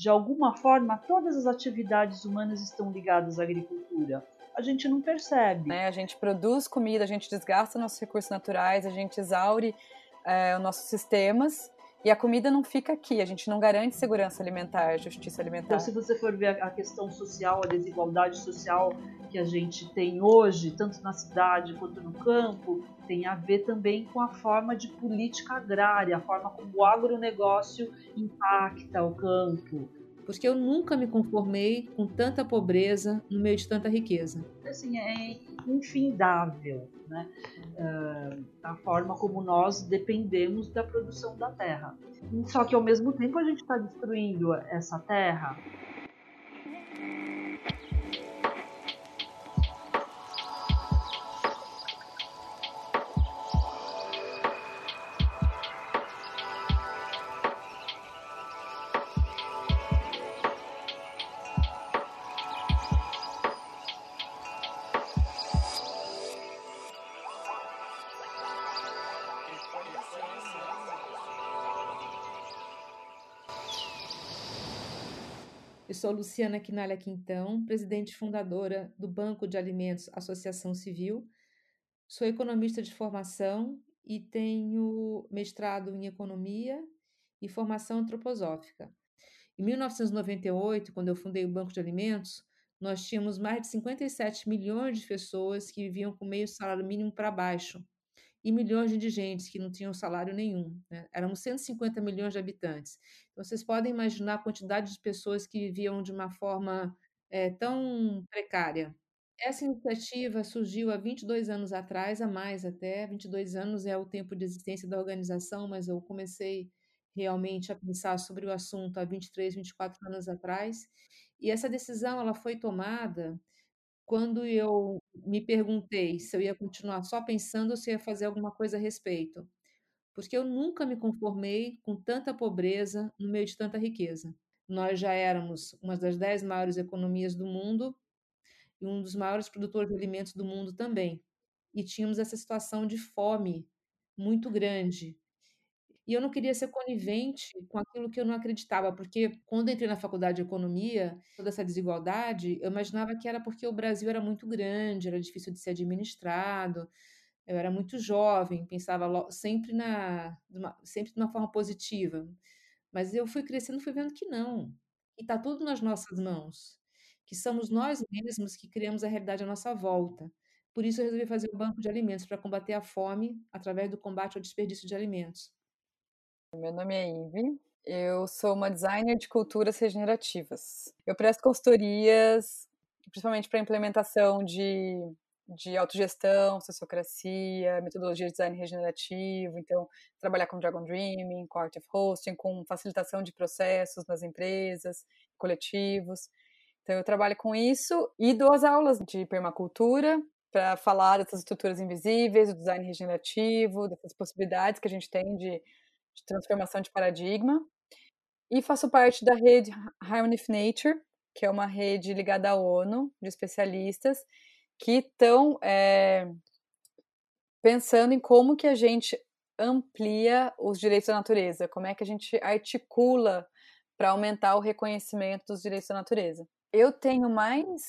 de alguma forma, todas as atividades humanas estão ligadas à agricultura. A gente não percebe. Né? A gente produz comida, a gente desgasta nossos recursos naturais, a gente exaure é, os nossos sistemas e a comida não fica aqui, a gente não garante segurança alimentar, justiça alimentar. Então, se você for ver a questão social, a desigualdade social que a gente tem hoje, tanto na cidade quanto no campo, tem a ver também com a forma de política agrária, a forma como o agronegócio impacta o campo. Porque eu nunca me conformei com tanta pobreza no meio de tanta riqueza. Assim, é infindável né? Uh, a forma como nós dependemos da produção da terra. Só que ao mesmo tempo a gente está destruindo essa terra sou Luciana Quinalha Quintão, presidente fundadora do Banco de Alimentos Associação Civil. Sou economista de formação e tenho mestrado em economia e formação antroposófica. Em 1998, quando eu fundei o Banco de Alimentos, nós tínhamos mais de 57 milhões de pessoas que viviam com meio salário mínimo para baixo e milhões de indigentes que não tinham salário nenhum. Né? Éramos 150 milhões de habitantes. Então, vocês podem imaginar a quantidade de pessoas que viviam de uma forma é, tão precária. Essa iniciativa surgiu há 22 anos atrás, a mais até. 22 anos é o tempo de existência da organização, mas eu comecei realmente a pensar sobre o assunto há 23, 24 anos atrás. E essa decisão ela foi tomada quando eu me perguntei se eu ia continuar só pensando ou se ia fazer alguma coisa a respeito, porque eu nunca me conformei com tanta pobreza no meio de tanta riqueza. Nós já éramos uma das dez maiores economias do mundo e um dos maiores produtores de alimentos do mundo também. E tínhamos essa situação de fome muito grande. E eu não queria ser conivente com aquilo que eu não acreditava, porque quando entrei na faculdade de economia, toda essa desigualdade, eu imaginava que era porque o Brasil era muito grande, era difícil de ser administrado. Eu era muito jovem, pensava sempre na sempre de uma forma positiva. Mas eu fui crescendo, fui vendo que não. E está tudo nas nossas mãos. Que somos nós mesmos que criamos a realidade à nossa volta. Por isso eu resolvi fazer o banco de alimentos para combater a fome através do combate ao desperdício de alimentos. Meu nome é Ive, eu sou uma designer de culturas regenerativas. Eu presto consultorias, principalmente para implementação de, de autogestão, sociocracia, metodologia de design regenerativo, então trabalhar com Dragon Dreaming, com Art of Hosting, com facilitação de processos nas empresas, coletivos. Então eu trabalho com isso e dou as aulas de permacultura para falar dessas estruturas invisíveis, do design regenerativo, dessas possibilidades que a gente tem de de transformação de paradigma. E faço parte da rede Harmony of Nature, que é uma rede ligada à ONU, de especialistas, que estão é, pensando em como que a gente amplia os direitos da natureza, como é que a gente articula para aumentar o reconhecimento dos direitos da natureza. Eu tenho mais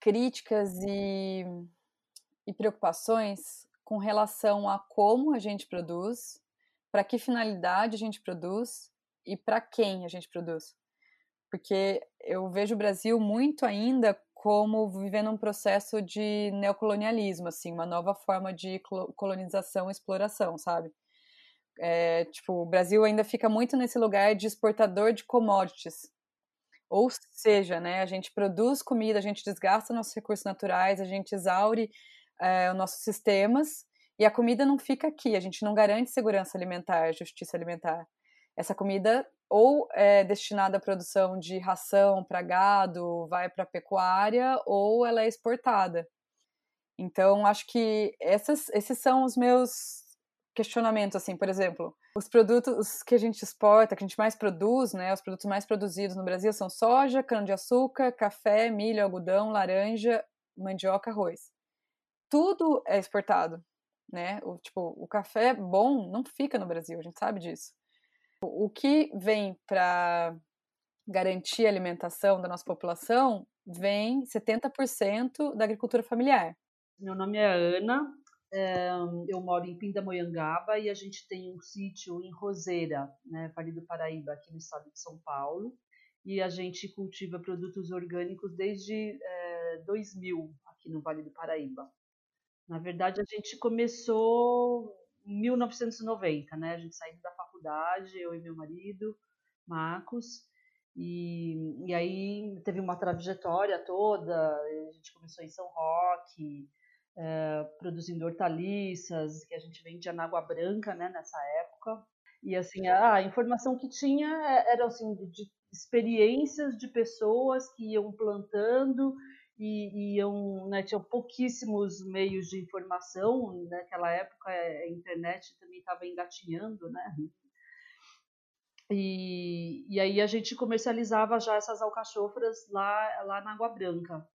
críticas e, e preocupações com relação a como a gente produz, para que finalidade a gente produz e para quem a gente produz. Porque eu vejo o Brasil muito ainda como vivendo um processo de neocolonialismo, assim, uma nova forma de colonização e exploração, sabe? É, tipo, o Brasil ainda fica muito nesse lugar de exportador de commodities. Ou seja, né, a gente produz comida, a gente desgasta nossos recursos naturais, a gente exaure é, os nossos sistemas e a comida não fica aqui, a gente não garante segurança alimentar, justiça alimentar. Essa comida ou é destinada à produção de ração para gado, vai para pecuária, ou ela é exportada. Então, acho que essas, esses são os meus questionamentos, assim, por exemplo, os produtos que a gente exporta, que a gente mais produz, né, os produtos mais produzidos no Brasil são soja, cana-de-açúcar, café, milho, algodão, laranja, mandioca, arroz. Tudo é exportado né? O, tipo, o café bom não fica no Brasil, a gente sabe disso. O que vem para garantir a alimentação da nossa população, vem 70% da agricultura familiar. Meu nome é Ana, é, eu moro em Pindamonhangaba e a gente tem um sítio em Roseira, né, Vale do Paraíba, aqui no estado de São Paulo. E a gente cultiva produtos orgânicos desde é, 2000 aqui no Vale do Paraíba. Na verdade, a gente começou em 1990, né? A gente saiu da faculdade, eu e meu marido, Marcos, e, e aí teve uma trajetória toda. A gente começou em São Roque, é, produzindo hortaliças, que a gente vendia na Água Branca, né? Nessa época. E assim, a informação que tinha é, era assim de experiências de pessoas que iam plantando e, iam, né, tinham pouquíssimos meios de informação, naquela época a internet também estava engatinhando, né? E, e aí a gente comercializava já essas alcachofras lá, lá na Água Branca.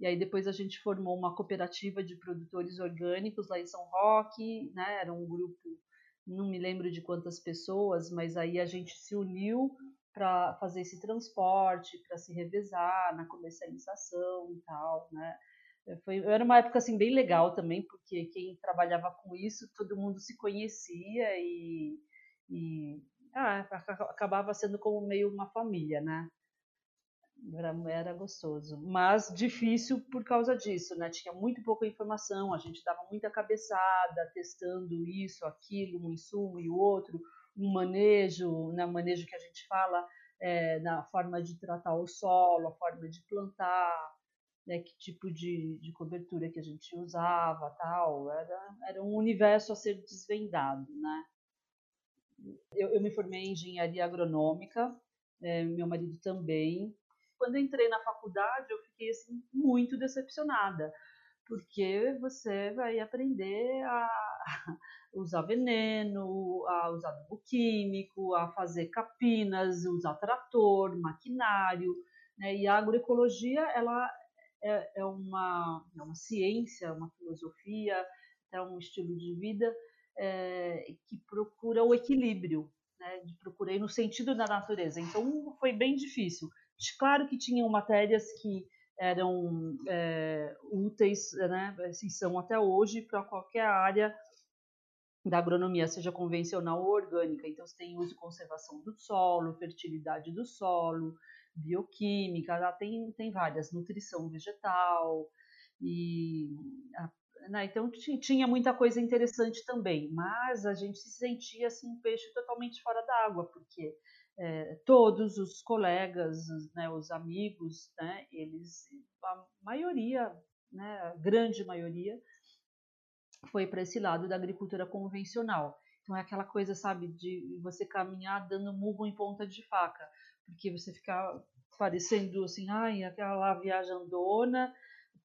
E aí depois a gente formou uma cooperativa de produtores orgânicos lá em São Roque, né? Era um grupo, não me lembro de quantas pessoas, mas aí a gente se uniu para fazer esse transporte, para se revezar na comercialização e tal, né? Foi, era uma época assim bem legal também, porque quem trabalhava com isso, todo mundo se conhecia e, e ah, acabava sendo como meio uma família, né? Era, era gostoso, mas difícil por causa disso, né? Tinha muito pouca informação, a gente dava muita cabeçada, testando isso, aquilo, um insumo e o outro, um manejo, né, manejo que a gente fala é, na forma de tratar o solo, a forma de plantar, né, que tipo de, de cobertura que a gente usava, tal, era, era um universo a ser desvendado, né? Eu, eu me formei em engenharia agronômica, é, meu marido também. Quando entrei na faculdade, eu fiquei assim muito decepcionada, porque você vai aprender a usar veneno, a usar adubo químico, a fazer capinas, usar trator, maquinário, né? E a agroecologia, ela é, é, uma, é uma ciência, uma filosofia, é um estilo de vida é, que procura o equilíbrio, né? De procurei no sentido da natureza. Então foi bem difícil. Claro que tinham matérias que eram é, úteis, né? Assim, são até hoje para qualquer área da agronomia, seja convencional ou orgânica. Então, você tem uso e conservação do solo, fertilidade do solo, bioquímica, tem, tem várias, nutrição vegetal, e né, então tinha muita coisa interessante também, mas a gente se sentia assim um peixe totalmente fora d'água, porque é, todos os colegas, né, os amigos, né, eles, a maioria, né, a grande maioria, foi para esse lado da agricultura convencional. Então é aquela coisa, sabe, de você caminhar dando murro em ponta de faca, porque você fica parecendo assim, ai, aquela viajandona,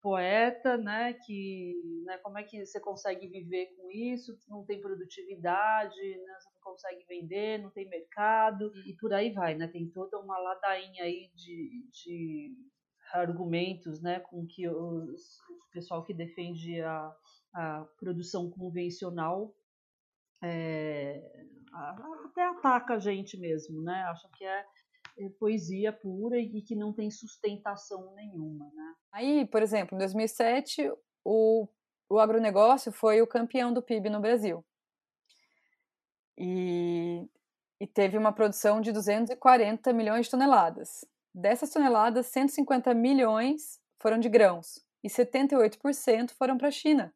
poeta, né, que, né, como é que você consegue viver com isso? Não tem produtividade, né, você não consegue vender, não tem mercado e, por aí vai, né? Tem toda uma ladainha aí de, de argumentos, né, com que os, o pessoal que defende a a produção convencional é, até ataca a gente mesmo, né? Acha que é poesia pura e que não tem sustentação nenhuma, né? Aí, por exemplo, em 2007, o, o agronegócio foi o campeão do PIB no Brasil. E, e teve uma produção de 240 milhões de toneladas. Dessas toneladas, 150 milhões foram de grãos e 78% foram para a China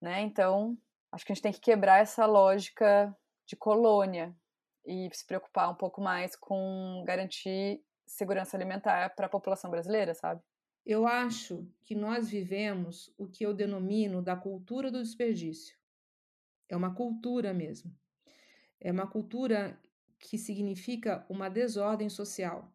né? Então, acho que a gente tem que quebrar essa lógica de colônia e se preocupar um pouco mais com garantir segurança alimentar para a população brasileira, sabe? Eu acho que nós vivemos o que eu denomino da cultura do desperdício. É uma cultura mesmo. É uma cultura que significa uma desordem social.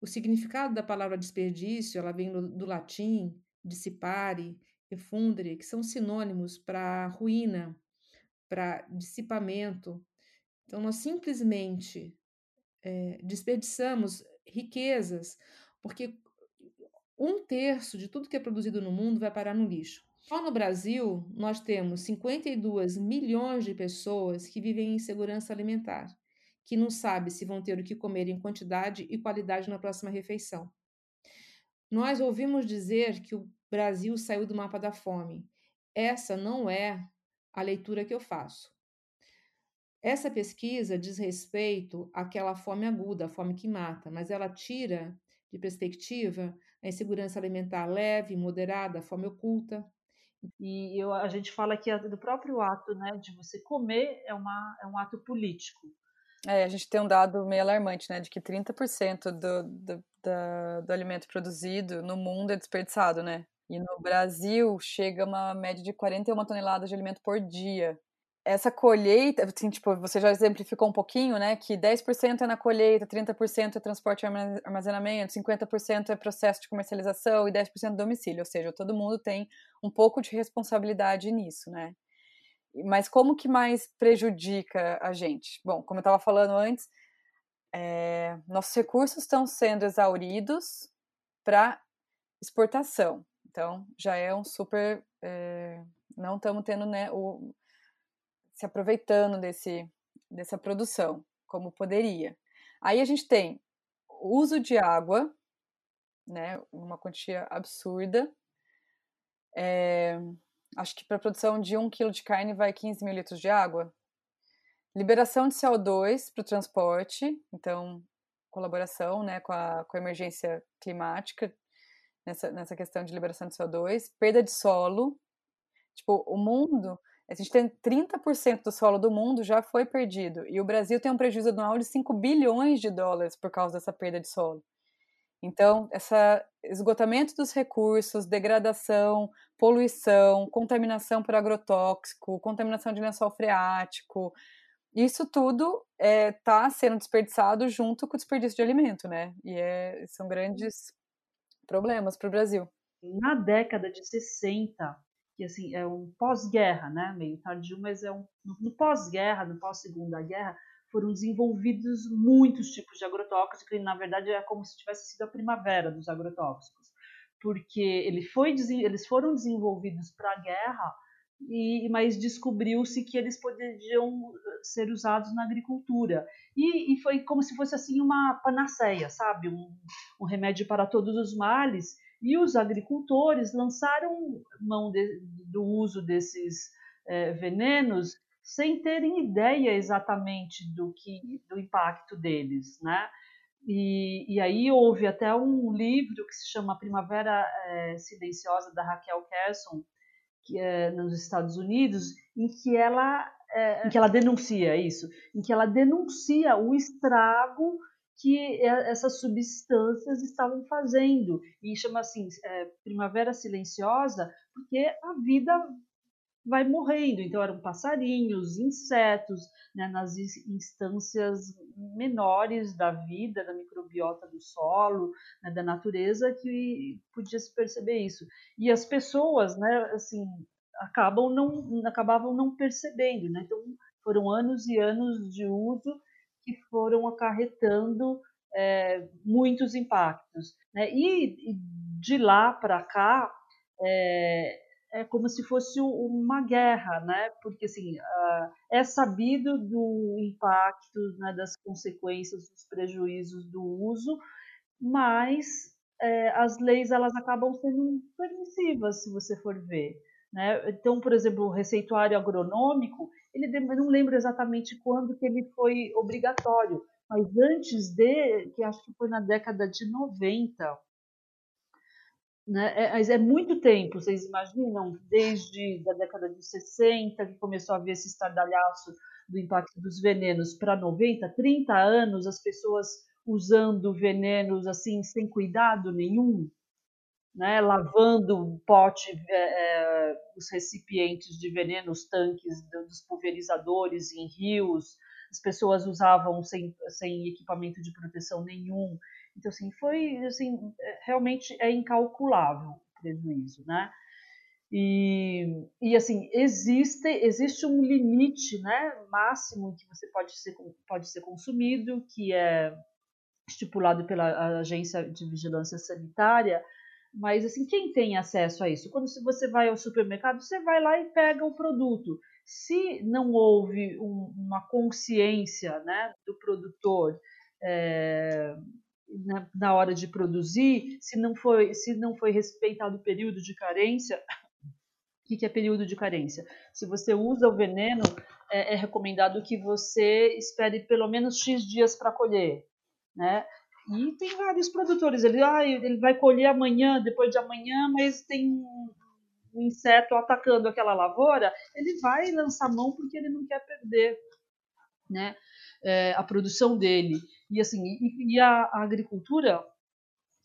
O significado da palavra desperdício, ela vem do, do latim dissipare, efundre, que são sinônimos para ruína, para dissipamento. Então, nós simplesmente é, desperdiçamos riquezas, porque um terço de tudo que é produzido no mundo vai parar no lixo. Só no Brasil, nós temos 52 milhões de pessoas que vivem em insegurança alimentar, que não sabe se vão ter o que comer em quantidade e qualidade na próxima refeição. Nós ouvimos dizer que o Brasil saiu do mapa da fome. Essa não é a leitura que eu faço. Essa pesquisa diz respeito àquela fome aguda, a fome que mata, mas ela tira de perspectiva a insegurança alimentar leve, moderada, a fome oculta. E eu, a gente fala que do próprio ato né, de você comer é, uma, é um ato político. É, a gente tem um dado meio alarmante, né, de que 30% do, do, do, do alimento produzido no mundo é desperdiçado, né? E no Brasil chega uma média de 41 toneladas de alimento por dia essa colheita, assim, tipo, você já exemplificou um pouquinho, né, que 10% é na colheita, 30% é transporte e armazenamento, 50% é processo de comercialização e 10% domicílio, ou seja, todo mundo tem um pouco de responsabilidade nisso, né? Mas como que mais prejudica a gente? Bom, como eu estava falando antes, é, nossos recursos estão sendo exauridos para exportação, então já é um super, é, não estamos tendo, né, o se aproveitando desse, dessa produção, como poderia. Aí a gente tem o uso de água, né, uma quantia absurda. É, acho que para a produção de um quilo de carne vai 15 mil litros de água. Liberação de CO2 para o transporte, então colaboração né, com, a, com a emergência climática nessa, nessa questão de liberação de CO2, perda de solo. Tipo, o mundo a gente tem 30% do solo do mundo já foi perdido. E o Brasil tem um prejuízo anual de 5 bilhões de dólares por causa dessa perda de solo. Então, esse esgotamento dos recursos, degradação, poluição, contaminação por agrotóxico, contaminação de lençol freático, isso tudo está é, tá sendo desperdiçado junto com o desperdício de alimento, né? E é, são grandes problemas para o Brasil. Na década de 60, que assim é um pós-guerra, né? Meio tardio, mas é um no pós-guerra, no pós-segunda guerra, foram desenvolvidos muitos tipos de agrotóxicos, que na verdade é como se tivesse sido a primavera dos agrotóxicos, porque ele foi, eles foram desenvolvidos para a guerra, e, mas descobriu-se que eles poderiam ser usados na agricultura. E, e, foi como se fosse assim uma panaceia, sabe? Um, um remédio para todos os males. E os agricultores lançaram mão de, do uso desses é, venenos sem terem ideia exatamente do que do impacto deles, né? E, e aí houve até um livro que se chama Primavera é, Silenciosa da Raquel Kerson, que é nos Estados Unidos, em que ela é, em que ela denuncia isso, em que ela denuncia o estrago que essas substâncias estavam fazendo. E chama assim é, primavera silenciosa, porque a vida vai morrendo. Então eram passarinhos, insetos, né, nas instâncias menores da vida, da microbiota do solo, né, da natureza, que podia se perceber isso. E as pessoas, né, assim, acabam não, acabavam não percebendo. Né? Então foram anos e anos de uso que foram acarretando é, muitos impactos. Né? E, e, de lá para cá é, é, como se fosse uma guerra, né? porque assim, é sabido do impacto, né, das consequências, dos prejuízos do uso, mas é, as leis elas acabam sendo permissivas, se você for ver. Né? Então, por exemplo, o receituário agronômico, ele não lembro exatamente quando que ele foi obrigatório, mas antes de, que acho que foi na década de 90, né? É, mas é muito tempo, vocês imaginam? Desde a década de 60, que começou a haver esse estardalhaço do impacto dos venenos, para 90, 30 anos, as pessoas usando venenos assim, sem cuidado nenhum, né? lavando o pote, é, é, os recipientes de veneno, os tanques dos pulverizadores em rios, as pessoas usavam sem, sem equipamento de proteção nenhum. Então, assim, foi, assim, é, realmente é incalculável o prejuízo, né? E, e assim, existe, existe um limite né, máximo que você pode ser, pode ser consumido, que é estipulado pela Agência de Vigilância Sanitária, mas assim, quem tem acesso a isso? Quando você vai ao supermercado, você vai lá e pega o produto. Se não houve um, uma consciência né, do produtor é, na, na, hora de produzir, se não foi, se não foi respeitado o período de carência, o que, que é período de carência? Se você usa o veneno, é, é recomendado que você espere pelo menos X dias para colher. Né? E tem vários produtores, ele, ah, ele vai colher amanhã, depois de amanhã, mas tem um inseto atacando aquela lavoura, ele vai lançar mão porque ele não quer perder né, é, a produção dele. E assim, e, e a, a, agricultura,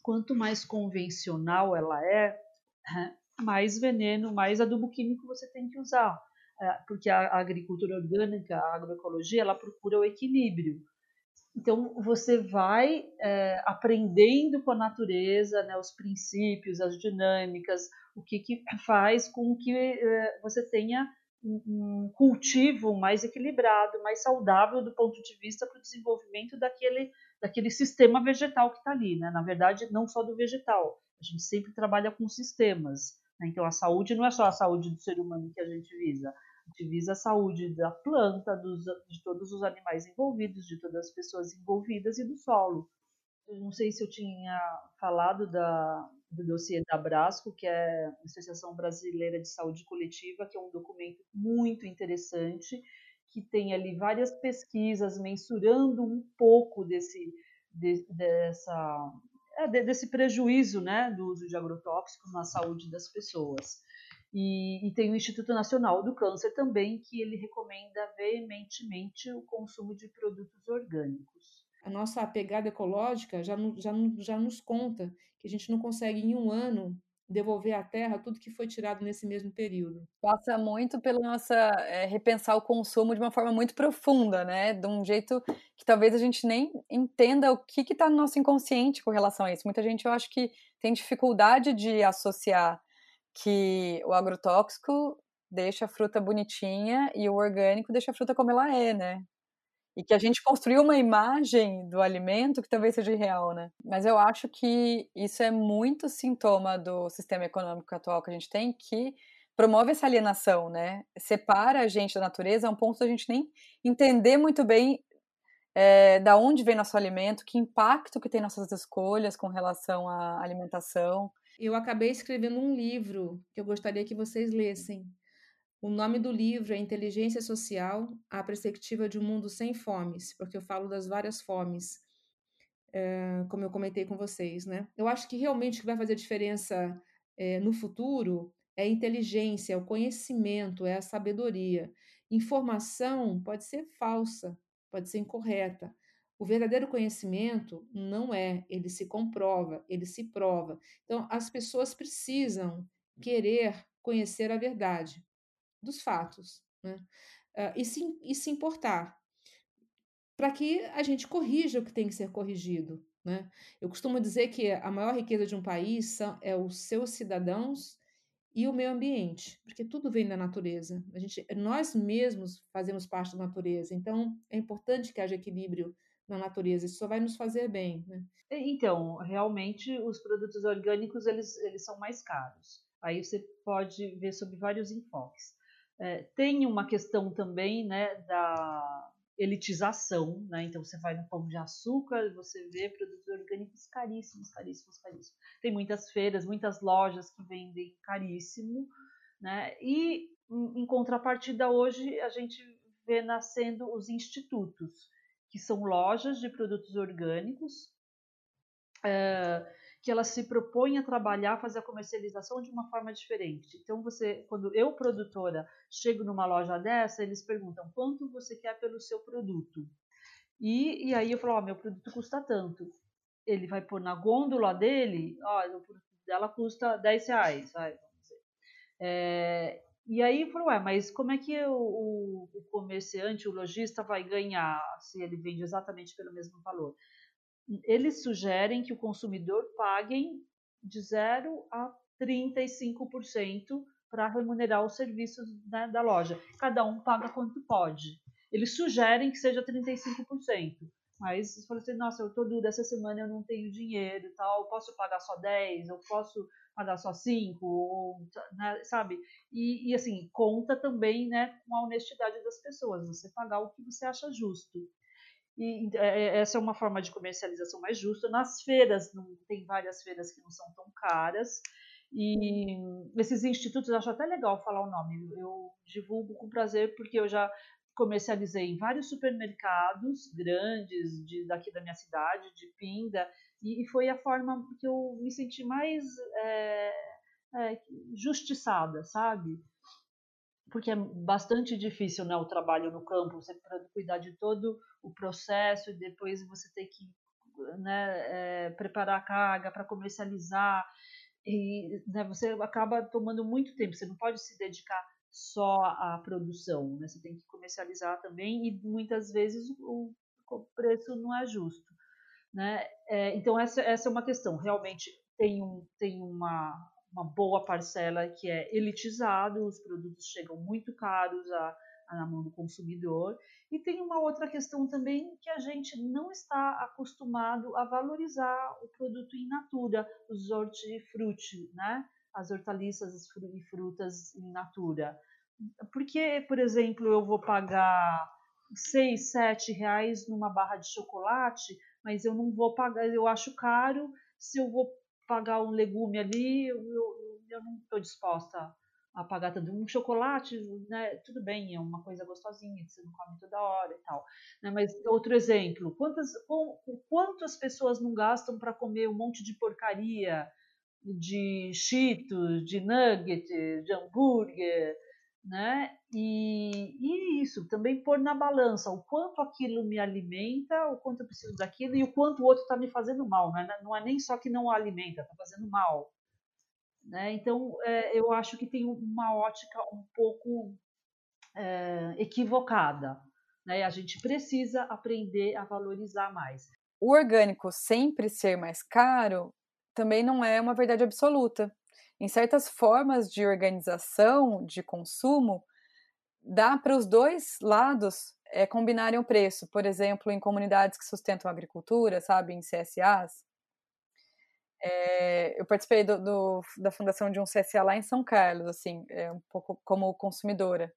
quanto mais convencional ela é, mais veneno, mais adubo químico você tem que usar. É, porque a agricultura orgânica, a agroecologia, ela procura o equilíbrio. Então, você vai é, aprendendo com a natureza, né, os princípios, as dinâmicas, o que, que faz com que é, você tenha um, cultivo mais equilibrado, mais saudável do ponto de vista para o desenvolvimento daquele, daquele sistema vegetal que está ali. Né? Na verdade, não só do vegetal, a gente sempre trabalha com sistemas. Né? Então, a saúde não é só a saúde do ser humano que a gente visa, visa a saúde da planta, dos, de todos os animais envolvidos, de todas as pessoas envolvidas e do solo. Eu não sei se eu tinha falado da, do dossiê da Brasco, que é a Associação Brasileira de Saúde Coletiva, que é um documento muito interessante, que tem ali várias pesquisas mensurando um pouco desse, de, dessa, é, desse prejuízo né, do uso de agrotóxicos na saúde das pessoas. E, e, tem o Instituto Nacional do Câncer também, que ele recomenda veementemente o consumo de produtos orgânicos. A nossa pegada ecológica já, já, já nos conta que a gente não consegue em um ano devolver à terra tudo que foi tirado nesse mesmo período. Passa muito pela nossa é, repensar o consumo de uma forma muito profunda, né? De um jeito que talvez a gente nem entenda o que está no nosso inconsciente com relação a isso. Muita gente, eu acho que tem dificuldade de associar que o agrotóxico deixa a fruta bonitinha e o orgânico deixa a fruta como ela é, né? E que a gente construiu uma imagem do alimento que talvez seja irreal, né? Mas eu acho que isso é muito sintoma do sistema econômico atual que a gente tem, que promove essa alienação, né? Separa a gente da natureza a um ponto da gente nem entender muito bem é, da onde vem nosso alimento, que impacto que tem nossas escolhas com relação à alimentação eu acabei escrevendo um livro que eu gostaria que vocês lessem. O nome do livro é Inteligência Social: A Perspectiva de um Mundo Sem Fomes, porque eu falo das várias fomes, é, como eu comentei com vocês, né? Eu acho que realmente o que vai fazer diferença é, no futuro é a inteligência, é o conhecimento, é a sabedoria. Informação pode ser falsa, pode ser incorreta, o verdadeiro conhecimento não é, ele se comprova, ele se prova. Então, as pessoas precisam querer conhecer a verdade dos fatos né? Uh, e, se, e se importar para que a gente corrija o que tem que ser corrigido. Né? Eu costumo dizer que a maior riqueza de um país são, é os seus cidadãos e o meio ambiente, porque tudo vem da natureza. A gente, nós mesmos fazemos parte da natureza, então é importante que haja equilíbrio na natureza. Isso só vai nos fazer bem, né? Então, realmente, os produtos orgânicos eles, eles são mais caros. Aí você pode ver sobre vários enfoques. É, tem uma questão também né, da elitização, né? Então você vai no pão de açúcar, você vê produtos orgânicos caríssimos, caríssimos, caríssimos. Tem muitas feiras, muitas lojas que vendem caríssimo, né? E em contrapartida hoje a gente vê nascendo os institutos que são lojas de produtos orgânicos, é, que elas se propõem a trabalhar, fazer a comercialização de uma forma diferente. Então, você, quando eu, produtora, chego numa loja dessa, eles perguntam quanto você quer pelo seu produto. E, e aí eu falo, ó, meu produto custa tanto. Ele vai pôr na gôndola dele, ó, o produto dela custa 10 reais, vai. É, e aí falou, ué, mas como é que o, o, comerciante, o lojista vai ganhar se ele vende exatamente pelo mesmo valor? Eles sugerem que o consumidor pague de 0 a 35% para remunerar os serviços né, da loja. Cada um paga quanto pode. Eles sugerem que seja 35%, Mas você fala assim, nossa, eu tô dura essa semana, eu não tenho dinheiro tal, posso pagar só 10, eu posso pagar só 5, ou, né, sabe? E, e, assim, conta também né, com a honestidade das pessoas, você pagar o que você acha justo. E é, é, essa é uma forma de comercialização mais justa. Nas feiras, não, tem várias feiras que não são tão caras, e esses institutos, acho até legal falar o nome, eu divulgo com prazer, porque eu já comercializei em vários supermercados grandes de, daqui da minha cidade, de Pinda, e, e foi a forma que eu me senti mais é, é, justiçada, sabe? Porque é bastante difícil né, o trabalho no campo, você cuidar de todo o processo e depois você ter que né, é, preparar a carga para comercializar e né, você acaba tomando muito tempo, você não pode se dedicar só à produção, né? você tem que comercializar também e muitas vezes o, o preço não é justo. Né? É, então essa, essa é uma questão, realmente tem, um, tem uma, uma boa parcela que é elitizado, os produtos chegam muito caros a, a, na mão do consumidor, e tem uma outra questão também que a gente não está acostumado a valorizar o produto in natura, os hortifruti, né? As hortaliças e frutas in natura. Porque, por exemplo, eu vou pagar 6, 7 reais numa barra de chocolate, mas eu não vou pagar, eu acho caro, se eu vou pagar um legume ali, eu, eu, eu não estou disposta a pagar tanto. Um chocolate, né, tudo bem, é uma coisa gostosinha, que você não come toda hora e tal. Né, mas outro exemplo, quantas, quantas pessoas não gastam para comer um monte de porcaria de cheetos, de nugget, de hambúrguer, né? E, e isso, também pôr na balança o quanto aquilo me alimenta, o quanto eu preciso daquilo e o quanto o outro está me fazendo mal, né? Não é nem só que não alimenta, está fazendo mal. Né? Então, é, eu acho que tem uma ótica um pouco é, equivocada. Né? A gente precisa aprender a valorizar mais. O orgânico sempre ser mais caro também não é uma verdade absoluta. Em certas formas de organização de consumo, dá para os dois lados é, combinarem o preço. Por exemplo, em comunidades que sustentam a agricultura, sabe, em CSAs. É, eu participei do, do, da fundação de um CSA lá em São Carlos, assim, é, um pouco como consumidora.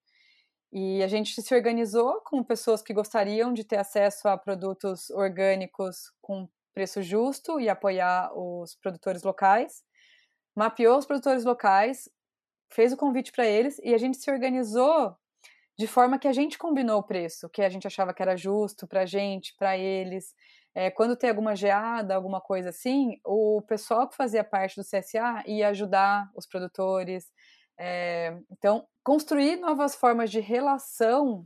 E a gente se organizou com pessoas que gostariam de ter acesso a produtos orgânicos com preço justo e apoiar os produtores locais mapeou os produtores locais, fez o convite para eles e a gente se organizou de forma que a gente combinou o preço, que a gente achava que era justo para a gente, para eles. É, quando tem alguma geada, alguma coisa assim, o pessoal que fazia parte do CSA ia ajudar os produtores. É, então, construir novas formas de relação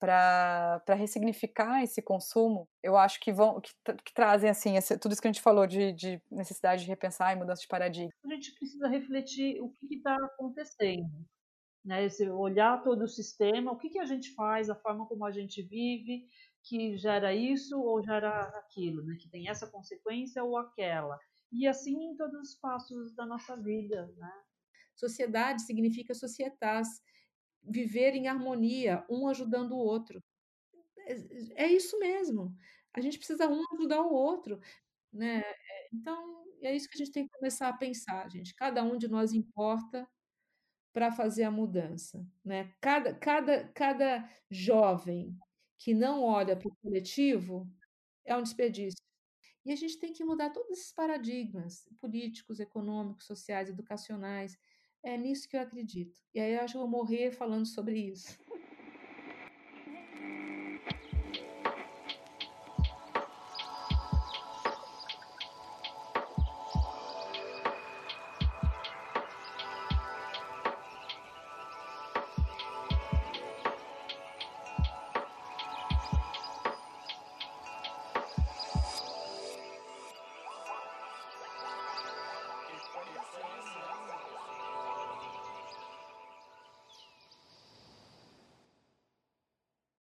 para ressignificar esse consumo, eu acho que vão que, que trazem assim esse, tudo isso que a gente falou de, de, necessidade de repensar e mudança de paradigma. A gente precisa refletir o que está acontecendo, né? Esse, olhar todo o sistema, o que, que a gente faz, a forma como a gente vive, que gera isso ou gera aquilo, né? Que tem essa consequência ou aquela. E assim em todos os passos da nossa vida, né? Sociedade significa societas, viver em harmonia, um ajudando o outro. É, é isso mesmo. A gente precisa um ajudar o outro, né? É, então, é isso que a gente tem que começar a pensar, gente. Cada um de nós importa para fazer a mudança, né? Cada, cada, cada jovem que não olha para o coletivo é um desperdício. E a gente tem que mudar todos esses paradigmas políticos, econômicos, sociais, educacionais, é nisso que eu acredito. E aí eu acho que eu vou morrer falando sobre isso.